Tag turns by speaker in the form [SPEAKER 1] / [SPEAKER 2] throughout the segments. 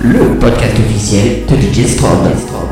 [SPEAKER 1] Le podcast officiel de
[SPEAKER 2] DJ Strobe.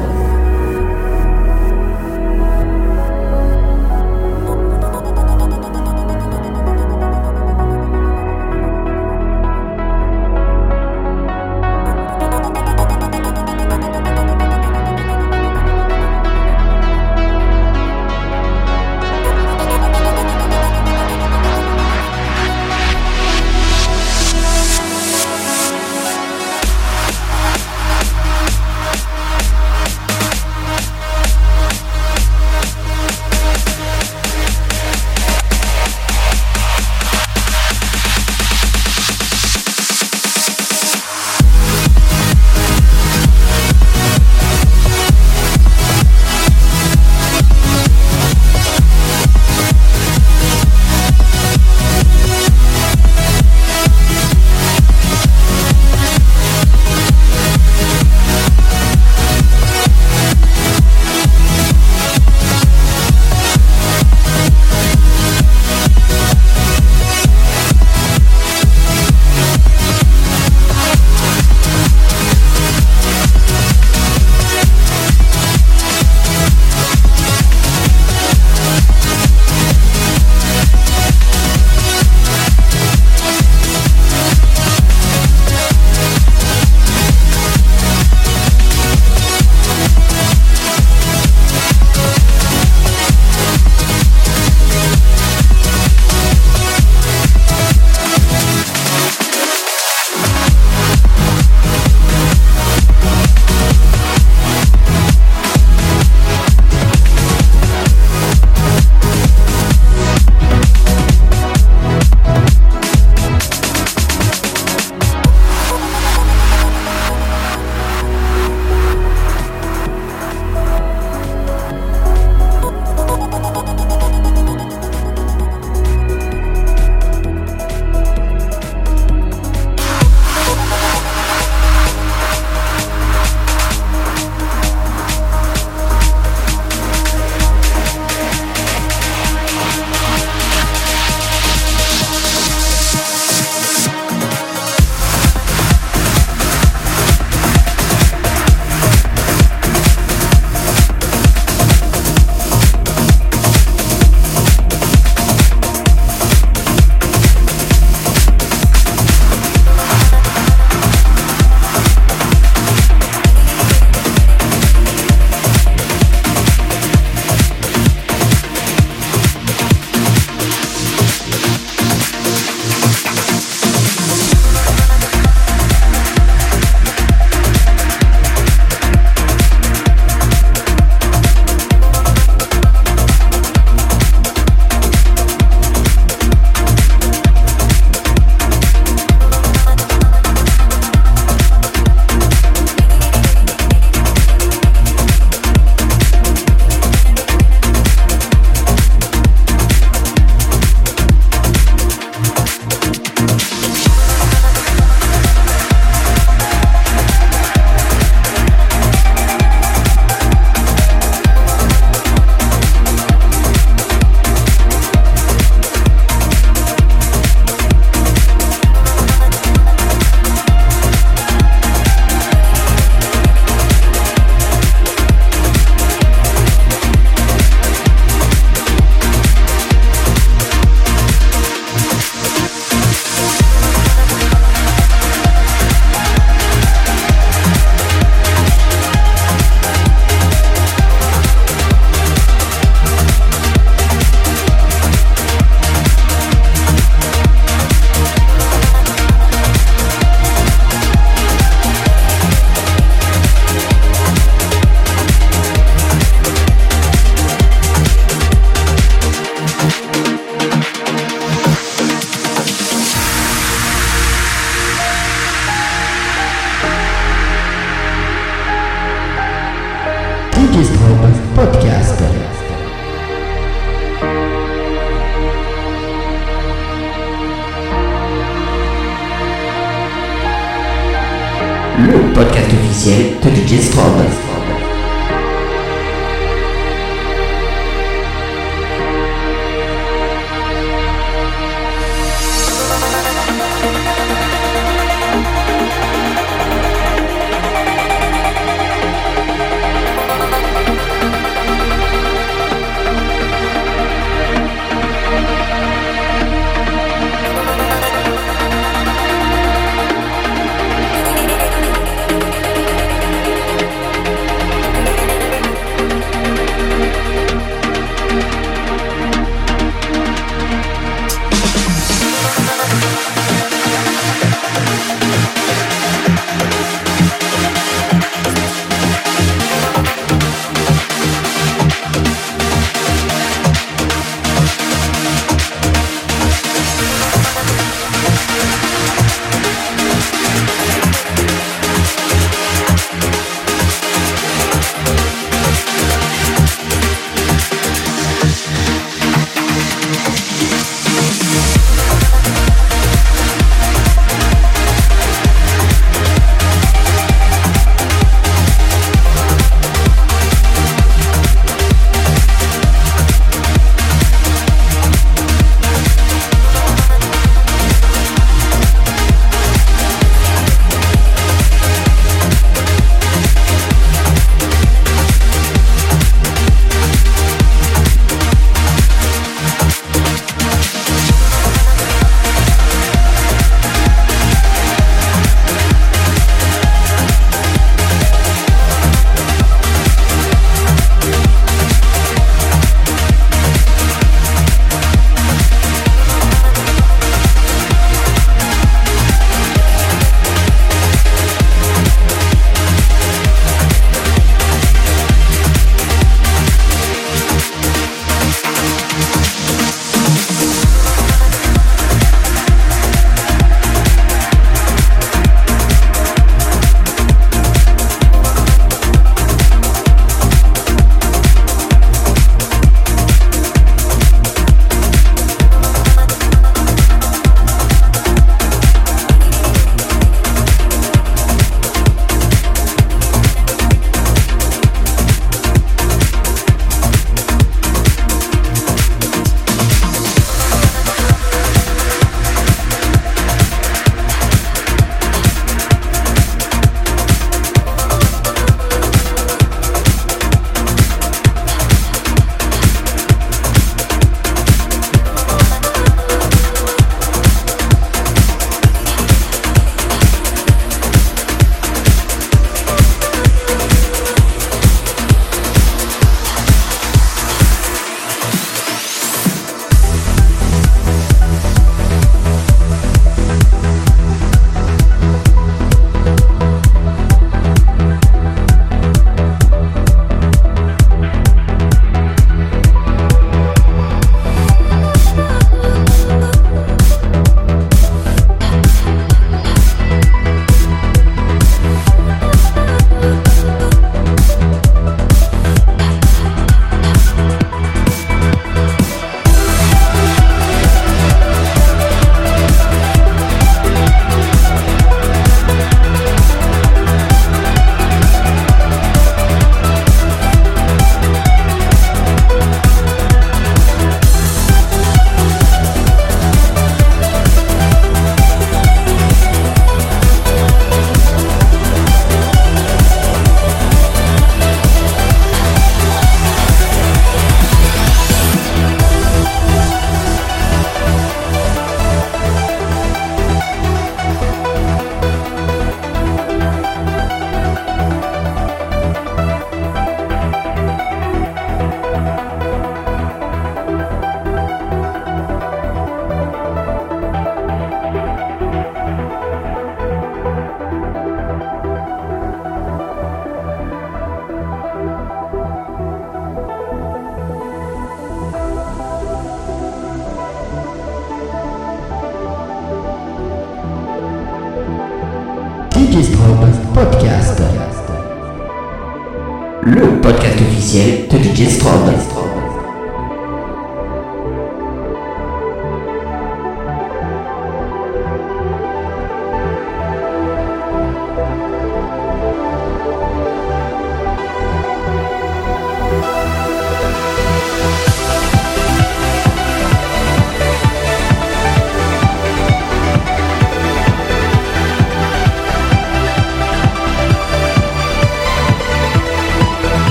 [SPEAKER 2] jest szkoda.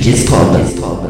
[SPEAKER 2] Officiel